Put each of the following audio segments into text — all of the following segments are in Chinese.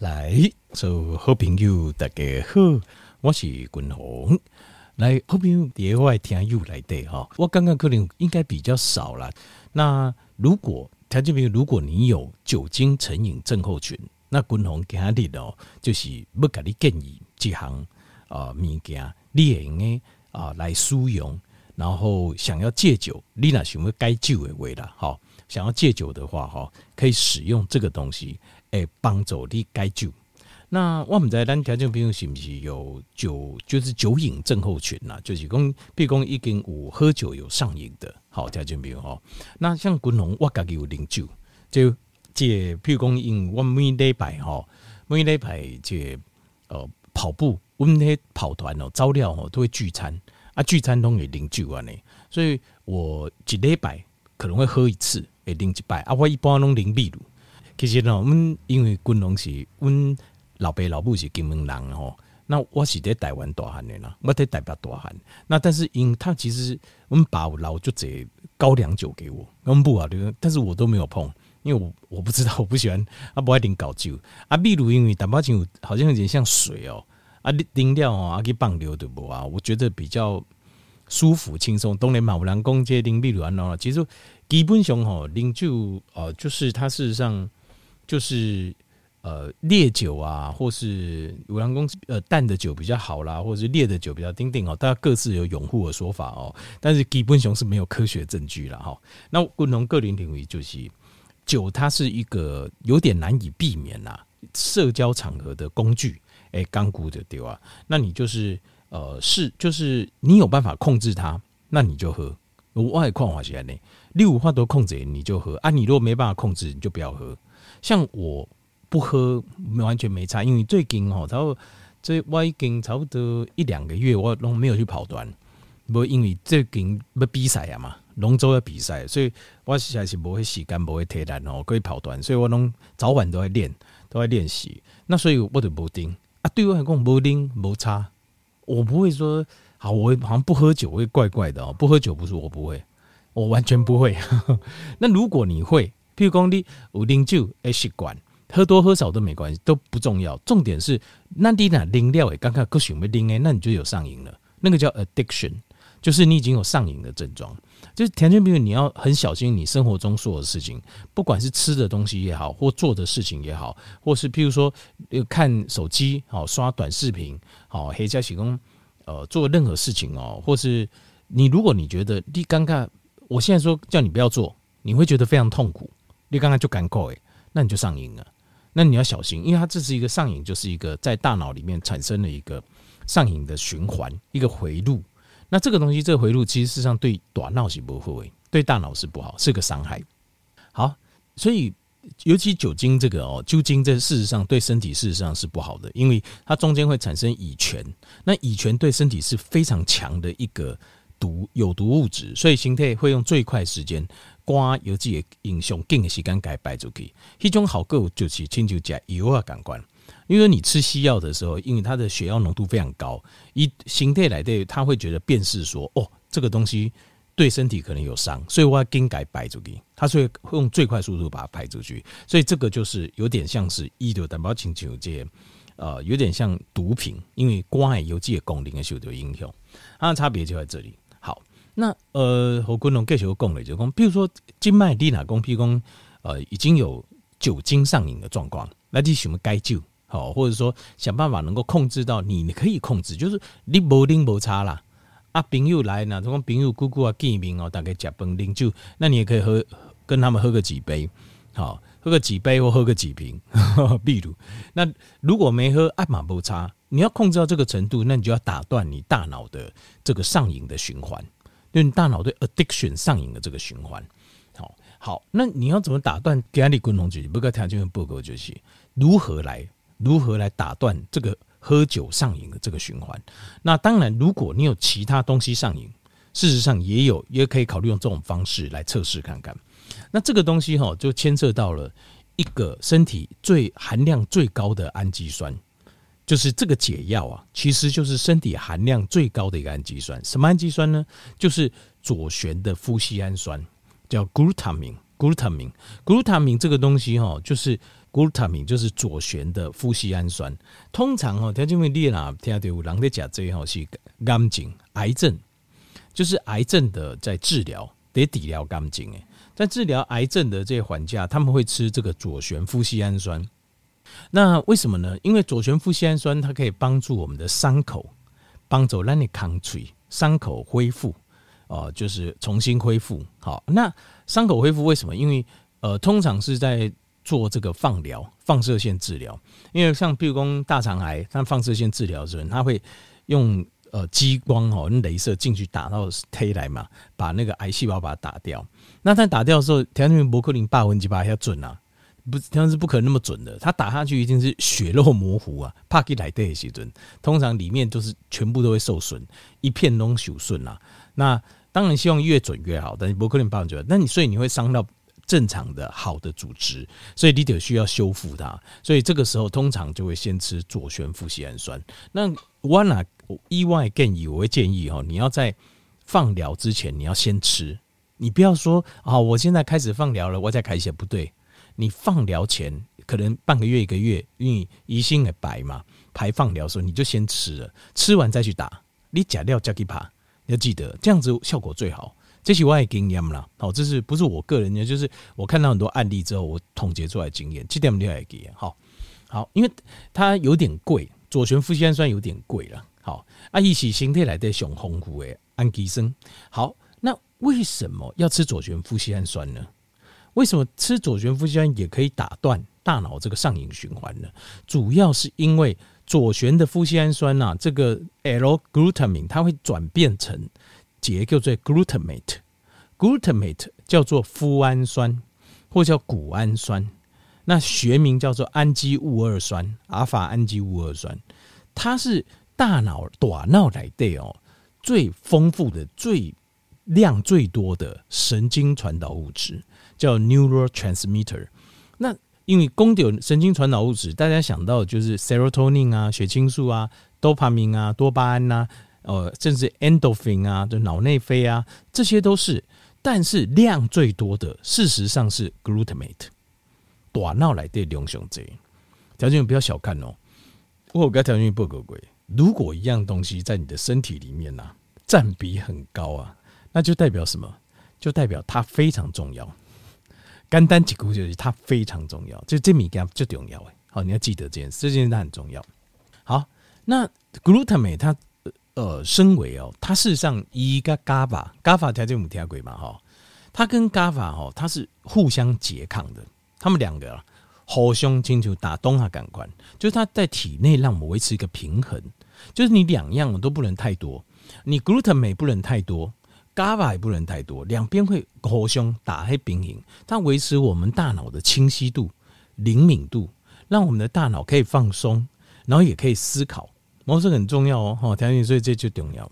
来，所有好朋友大家好，我是君鸿。来，好朋友第二位听友来的哈，我刚刚可能应该比较少了。那如果听众朋友，如果你有酒精成瘾症候群，那君鸿今日哦，就是要给你建议几项啊物件，你会用的啊来使用。然后想要戒酒，你那想要戒酒的话啦，哈，想要戒酒的话哈，可以使用这个东西。诶，帮助你戒酒。那我们在咱条件朋友是不是有酒，就是酒瘾症候群呐？就是讲，比如讲已经有喝酒有上瘾的，好条件朋友哈。那像滚龙，我家己有啉酒，就借，譬如讲，因我每礼拜哈，每礼拜这呃跑步，我们那跑团哦，招料哦都会聚餐啊，聚餐都会啉酒啊呢。所以我一礼拜可能会喝一次，会啉一摆啊。我一般拢啉秘鲁。其实呢，我们因为军龙是，阮老爸老母是金门人吼，那我是伫台湾大汉的啦，我伫台北大汉。那但是因他其实我们爸老就这高粱酒给我，我们不啊，但是我都没有碰，因为我我不知道，我不喜欢啊，不爱啉高酒啊。秘鲁因为淡薄酒好像有点像水哦，啊，啉了哦，啊，去放流对不啊？我觉得比较舒服轻松。当然嘛，有人讲这啉秘鲁安喏，其实基本上吼，啉酒哦，就是它事实上。就是呃烈酒啊，或是五粮公呃淡的酒比较好啦，或者是烈的酒比较丁丁哦，大家各自有拥护的说法哦。但是基本上是没有科学证据了哈。那不同个人领域就是酒，它是一个有点难以避免呐，社交场合的工具。哎，刚估的对吧？那你就是呃是就是你有办法控制它，那你就喝。我爱矿化起来呢，六五话都控制你就喝啊，你如果没办法控制，你就不要喝。像我不喝，完全没差，因为最近吼，然后这我已经差不多一两个月，我拢没有去跑团，不因为最近要比赛啊嘛，龙舟要比赛，所以我实在是无会时间，无会体力哦，可以跑团，所以我拢早晚都在练，都在练习。那所以我就不盯啊，对我来讲不盯不差，我不会说好，我好像不喝酒会怪怪的哦，不喝酒不是我不会，我完全不会。那如果你会？譬如讲你有啉酒诶习惯，喝多喝少都没关系，都不重要。重点是，那你那啉料诶，刚刚够想要啉诶，那你就有上瘾了。那个叫 addiction，就是你已经有上瘾的症状。就是田俊斌，你要很小心你生活中所有的事情，不管是吃的东西也好，或做的事情也好，或是譬如说看手机好刷短视频好，黑加起工呃做任何事情哦，或是你如果你觉得你尴尬，我现在说叫你不要做，你会觉得非常痛苦。你刚刚就敢够诶，那你就上瘾了。那你要小心，因为它这是一个上瘾，就是一个在大脑里面产生了一个上瘾的循环，一个回路。那这个东西，这个回路其实事实上对短脑是不会，对大脑是不好，是个伤害。好，所以尤其酒精这个哦，酒精这事实上对身体事实上是不好的，因为它中间会产生乙醛，那乙醛对身体是非常强的一个毒有毒物质，所以形态会用最快时间。瓜有自己影响，更的时间该摆出去。一种好个就是亲像吃药啊，感官。因为你吃西药的时候，因为它的血药浓度非常高，一形态来对，他会觉得辨识说，哦，这个东西对身体可能有伤，所以我要更改摆出去。它所以会用最快速度把它排出去，所以这个就是有点像是医疗担保请求这些，呃，有点像毒品，因为瓜有自己功能的受到影响，它的差别就在这里。那呃，和观众继续讲了，就讲，比如说静脉滴哪公，譬如讲，呃，已经有酒精上瘾的状况，那你什么该救好，或者说想办法能够控制到你，你可以控制，就是你不啉不差啦。啊，朋友来呢，这种朋友姑姑啊见面哦，大概吃饭啉酒，那你也可以喝，跟他们喝个几杯，好，喝个几杯或喝个几瓶，比如，那如果没喝，爱嘛不差，你要控制到这个程度，那你就要打断你大脑的这个上瘾的循环。因为大脑对 addiction 上瘾的这个循环，好，好，那你要怎么打断？给你共同举，不过条件报告就是如何来如何来打断这个喝酒上瘾的这个循环。那当然，如果你有其他东西上瘾，事实上也有，也可以考虑用这种方式来测试看看。那这个东西哈，就牵涉到了一个身体最含量最高的氨基酸。就是这个解药啊，其实就是身体含量最高的一个氨基酸。什么氨基酸呢？就是左旋的麸醯胺酸，叫 glutamine。glutamine，glutamine 这个东西哈，就是 glutamine 就是左旋的麸醯胺酸。通常哦，条件为你啦，听到有人在讲这一号是肝症、癌症，就是癌症的在治疗，得治疗肝症诶，在治疗癌症的这些患者，他们会吃这个左旋麸醯胺酸。那为什么呢？因为左旋麸醯胺酸它可以帮助我们的伤口，帮助让你抗脆，伤口恢复。哦，就是重新恢复。好，那伤口恢复为什么？因为呃，通常是在做这个放疗、放射线治疗。因为像譬如说大肠癌，它放射线治疗的时候，它会用呃激光哦，用镭射进去打到胚来嘛，把那个癌细胞把它打掉。那它打掉的时候，条件伯克林八分之八要准啊，不，它是不可能那么准的。它打下去一定是血肉模糊啊，怕给来的时准。通常里面都是全部都会受损，一片都受损啊。那当然希望越准越好，但是不可能百分之百。那你所以你会伤到正常的好的组织，所以你得需要修复它。所以这个时候通常就会先吃左旋麸醯胺酸。那我哪意外建议，我会建议哦，你要在放疗之前你要先吃，你不要说啊，我现在开始放疗了，我再开始不对。你放疗前可能半个月一个月，因为疑心的白嘛，排放疗的时候你就先吃了，吃完再去打，你假料加给怕。要记得这样子效果最好，这是我的经验啦。好，这是不是我个人的？就是我看到很多案例之后，我总结出来的经验。这点你要记。好，好，因为它有点贵，左旋麸醯胺酸有点贵了。好，啊，一起形态来的熊红湖诶，氨基酸。好，那为什么要吃左旋麸醯胺酸呢？为什么吃左旋麸醯胺也可以打断大脑这个上瘾循环呢？主要是因为。左旋的麸醯胺酸呐、啊，这个 L-glutamine 它会转变成结叫做 glutamate，glutamate 叫做麸胺酸或叫谷氨酸，那学名叫做氨基戊二酸，阿法氨基戊二酸，它是大脑大脑来的哦最丰富的、最量最多的神经传导物质，叫 neurotransmitter。那因为公有神经传导物质，大家想到的就是 serotonin 啊、血清素啊、多巴胺啊、多巴胺呐，呃，甚至 endorphin 啊，就脑内啡啊，这些都是。但是量最多的，事实上是 glutamate。大脑来的两种这，条件不要小看哦。我跟条件不够贵。如果一样东西在你的身体里面呐、啊，占比很高啊，那就代表什么？就代表它非常重要。肝单极固就是它非常重要，就这米干最重要哎，好，你要记得这件事，这件事它很重要。好，那 glutamate 它呃，身为哦，它事实上一个 GABA，GABA 条件我们听过嘛哈，它跟 GABA 哈，它是互相拮抗的，它们两个互相进行打东下感官，就是它在体内让我们维持一个平衡，就是你两样都不能太多，你 glutamate 不能太多。GABA 也不能太多，两边会互相打开平衡，它维持我们大脑的清晰度、灵敏度，让我们的大脑可以放松，然后也可以思考，模式很重要哦，哈，条件所以这就重要。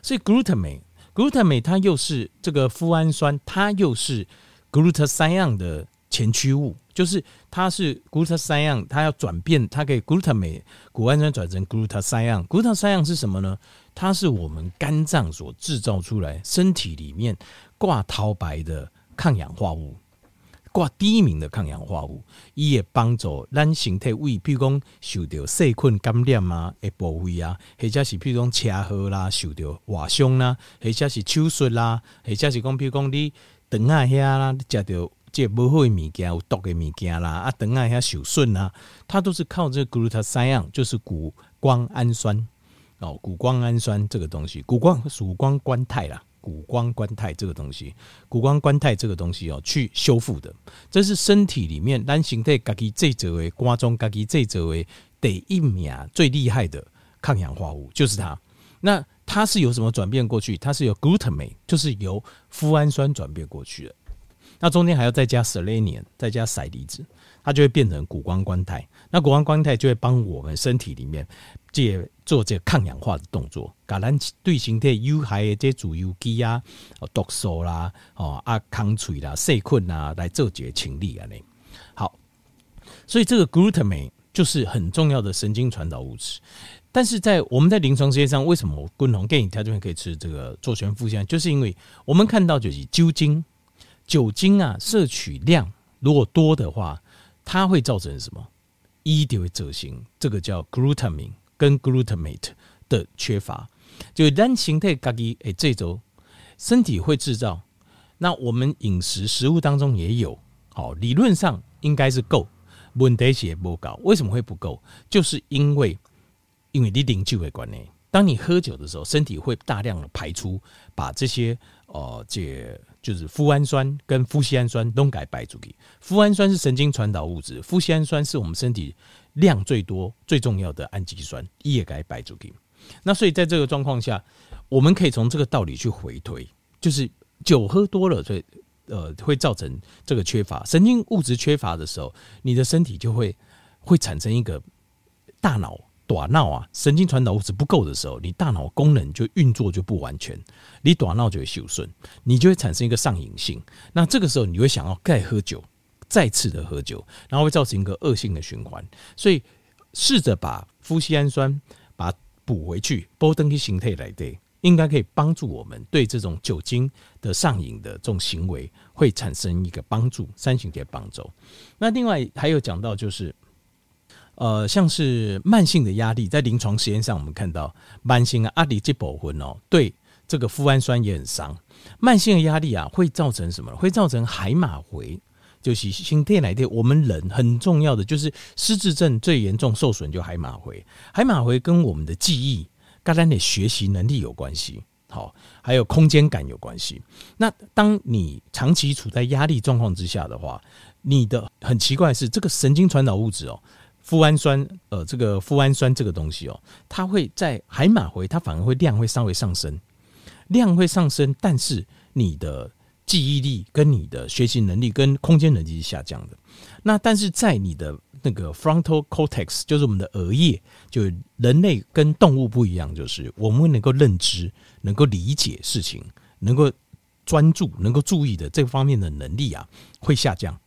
所以 glutamate，glutamate 它又是这个富氨酸，它又是 glutathione 的前驱物，就是它是 glutathione，它要转变，它可以 glutamate 谷氨酸转成 glutathione，glutathione 是什么呢？它是我们肝脏所制造出来，身体里面挂头牌的抗氧化物，挂第一名的抗氧化物，伊也帮助咱身体胃，譬如讲受到细菌感染啊，诶部位啊，或者是譬如讲车祸啦，受到外伤啦，或者是手术啦，或者是讲譬如讲你肠啊遐啦，食到这不好的物件，有毒的物件啦，啊肠啊遐受损啊，它都是靠这个谷氨酸样就是谷胱氨酸。哦，谷胱氨酸这个东西，谷胱曙光甘肽啦，谷胱甘肽这个东西，谷胱甘肽这个东西哦，去修复的，这是身体里面咱身体自己制造的，肝脏自己制造的第一名最厉害的抗氧化物，就是它。那它是由什么转变过去？它是由 glutamate，就是由麸胺酸转变过去的。那中间还要再加 selenium，再加硒离子，它就会变成谷胱甘肽。那谷胱甘肽就会帮我们身体里面借做这个抗氧化的动作，把咱对身体有害的这自由基啊、毒素啦、哦啊、抗脆啦、细菌啊来做这个清理啊。呢好，所以这个 glutamate 就是很重要的神经传导物质。但是在我们在临床实验上，为什么共同建议他这边可以吃这个左旋麸醯胺？就是因为我们看到就是酒精，酒精啊摄取量如果多的话。它会造成什么？一就会走形，这个叫 glutamine 跟 glutamate 的缺乏，就单形态咖喱诶，这周身体会制造。那我们饮食食物当中也有，好，理论上应该是够，问题是也不够。为什么会不够？就是因为因为你饮酒的关系，当你喝酒的时候，身体会大量的排出，把这些呃这就是麸胺酸跟麸醯胺酸都给排出去。麸胺酸是神经传导物质，麸醯胺酸是我们身体量最多最重要的氨基酸，也给排出去。那所以在这个状况下，我们可以从这个道理去回推，就是。酒喝多了，所以呃会造成这个缺乏神经物质缺乏的时候，你的身体就会会产生一个大脑短脑啊神经传导物质不够的时候，你大脑功能就运作就不完全，你短脑就会受损，你就会产生一个上瘾性。那这个时候你会想要再喝酒，再次的喝酒，然后会造成一个恶性的循环。所以试着把麸醯胺酸把它补回去，波登去形态来对。应该可以帮助我们对这种酒精的上瘾的这种行为会产生一个帮助，三型铁帮助。那另外还有讲到就是，呃，像是慢性的压力，在临床实验上我们看到，慢性的压力这部分哦，对这个富氨酸也很伤。慢性的压力啊，会造成什么？会造成海马回，就是心电来电。我们人很重要的就是失智症最严重受损就海马回，海马回跟我们的记忆。跟咱的学习能力有关系，好，还有空间感有关系。那当你长期处在压力状况之下的话，你的很奇怪是，这个神经传导物质哦，富氨酸，呃，这个富氨酸这个东西哦，它会在海马回，它反而会量会稍微上升，量会上升，但是你的记忆力跟你的学习能力跟空间能力是下降的。那但是在你的那个 frontal cortex，就是我们的额叶，就人类跟动物不一样，就是我们能够认知、能够理解事情、能够专注、能够注意的这方面的能力啊，会下降。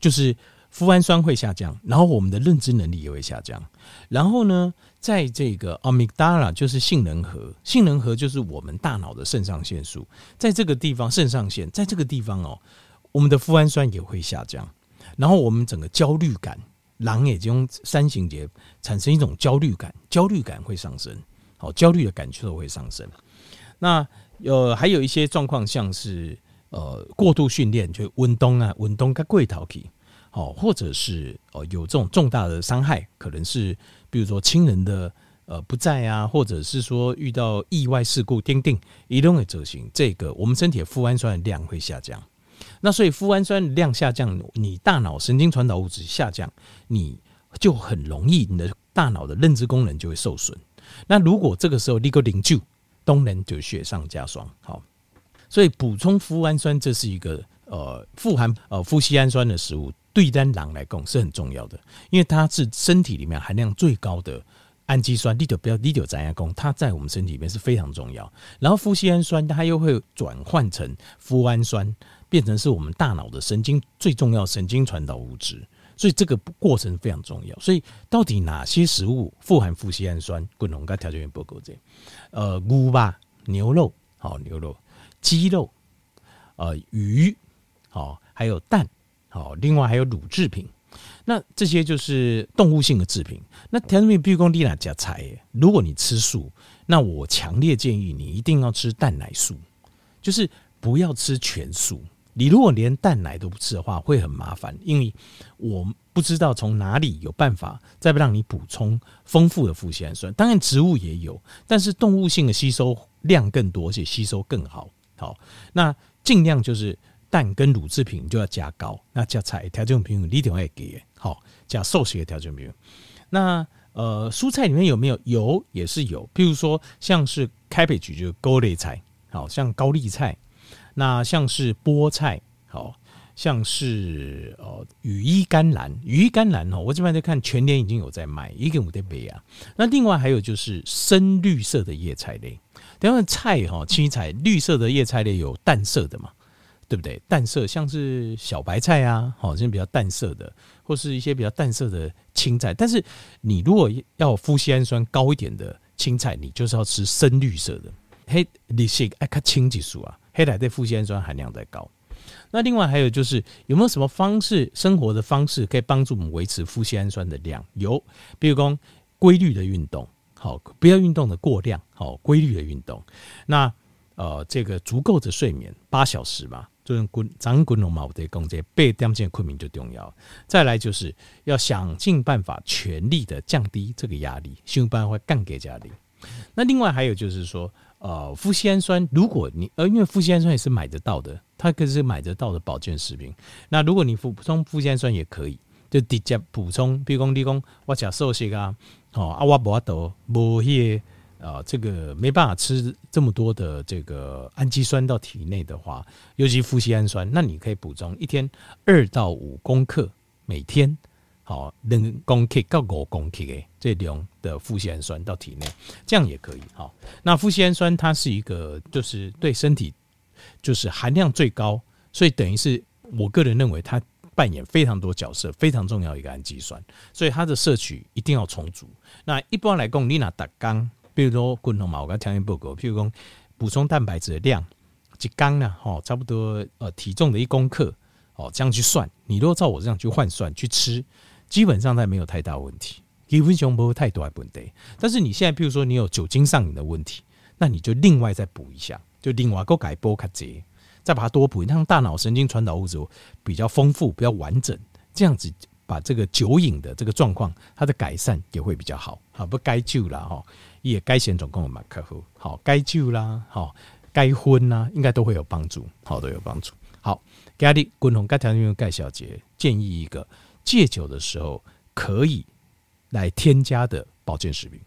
就是麸胺酸会下降，然后我们的认知能力也会下降。然后呢，在这个 amygdala，就是杏仁核，杏仁核就是我们大脑的肾上腺素，在这个地方，肾上腺在这个地方哦，我们的麸胺酸也会下降。然后我们整个焦虑感，狼也就用三型节产生一种焦虑感，焦虑感会上升，好，焦虑的感受会上升。那呃，还有一些状况，像是呃过度训练，就运动啊，运动跟过头去，好，或者是呃有这种重大的伤害，可能是比如说亲人的呃不在啊，或者是说遇到意外事故，钉钉移动的执行，这个我们身体的富氨酸的量会下降。那所以富氨酸量下降，你大脑神经传导物质下降，你就很容易你的大脑的认知功能就会受损。那如果这个时候立刻领救，当然就雪上加霜。好，所以补充富氨酸这是一个呃富含呃富硒氨酸的食物，对单狼来讲是很重要的，因为它是身体里面含量最高的氨基酸，利久不要利久咱亚功，它在我们身体里面是非常重要。然后富硒氨酸它又会转换成富氨酸。变成是我们大脑的神经最重要神经传导物质，所以这个过程非常重要。所以到底哪些食物富含富硒氨酸？滚龙跟条件不够这，呃，牛吧，牛肉，好，牛肉，鸡肉，呃，鱼，好，还有蛋，好，另外还有乳制品。那这些就是动物性的制品。那条件比如说你哪加菜？如果你吃素，那我强烈建议你一定要吃蛋奶素，就是不要吃全素。你如果连蛋奶都不吃的话，会很麻烦，因为我不知道从哪里有办法再让你补充丰富的富硒氨酸。当然，植物也有，但是动物性的吸收量更多，而且吸收更好。好，那尽量就是蛋跟乳制品就要加高，那加菜调整平衡，你一定要给好加素食的调整平衡。那呃，蔬菜里面有没有？有也是有，譬如说像是 cabbage 就是高丽菜，好像高丽菜。那像是菠菜，好像是呃羽衣甘蓝，羽衣甘蓝哦，我这边在看全年已经有在卖，一个五的杯啊。那另外还有就是深绿色的叶菜类，等下菜哈，青菜绿色的叶菜类有淡色的嘛，对不对？淡色像是小白菜啊，好像比较淡色的，或是一些比较淡色的青菜。但是你如果要富硒氨酸高一点的青菜，你就是要吃深绿色的，黑，你是爱看青激素啊。黑奶对富硒氨酸含量在高，那另外还有就是有没有什么方式，生活的方式可以帮助我们维持富硒氨酸的量？有，比如说规律的运动，好，不要运动的过量，好，规律的运动。那呃，这个足够的睡眠八小时嘛，就是滚长滚龙毛的讲这八点钟困眠就重要。再来就是要想尽办法全力的降低这个压力，想办法降给压力。那另外还有就是说。呃，麸酰氨酸，如果你呃，因为麸酰氨酸也是买得到的，它可是买得到的保健食品。那如果你补充麸酰氨酸也可以，就直接补充。比如讲，你讲我吃素食啊，哦啊，我无得无些呃，这个没办法吃这么多的这个氨基酸到体内的话，尤其富硒氨酸，那你可以补充一天二到五公克，每天。好，两公克到五公克的这种的富硒氨酸到体内，这样也可以。好，那富硒氨酸它是一个，就是对身体就是含量最高，所以等于是我个人认为它扮演非常多角色，非常重要一个氨基酸，所以它的摄取一定要充足。那一般来讲，你拿达缸，比如说滚筒嘛，我刚条件报告，譬如说补充蛋白质的量，一缸呢，哈，差不多呃体重的一公克，哦，这样去算，你如果照我这样去换算去吃。基本上它没有太大问题，基本上不会太多问题。但是你现在，比如说你有酒精上瘾的问题，那你就另外再补一下，就另外够改波卡节，再把它多补，让大脑神经传导物质比较丰富、比较完整，这样子把这个酒瘾的这个状况，它的改善也会比较好。好，不该救了哈，也该先总共有蛮客户，好，该救啦，好，该昏啦，应该都会有帮助，好，都有帮助。好，家里共同该条用盖小姐建议一个。戒酒的时候可以来添加的保健食品。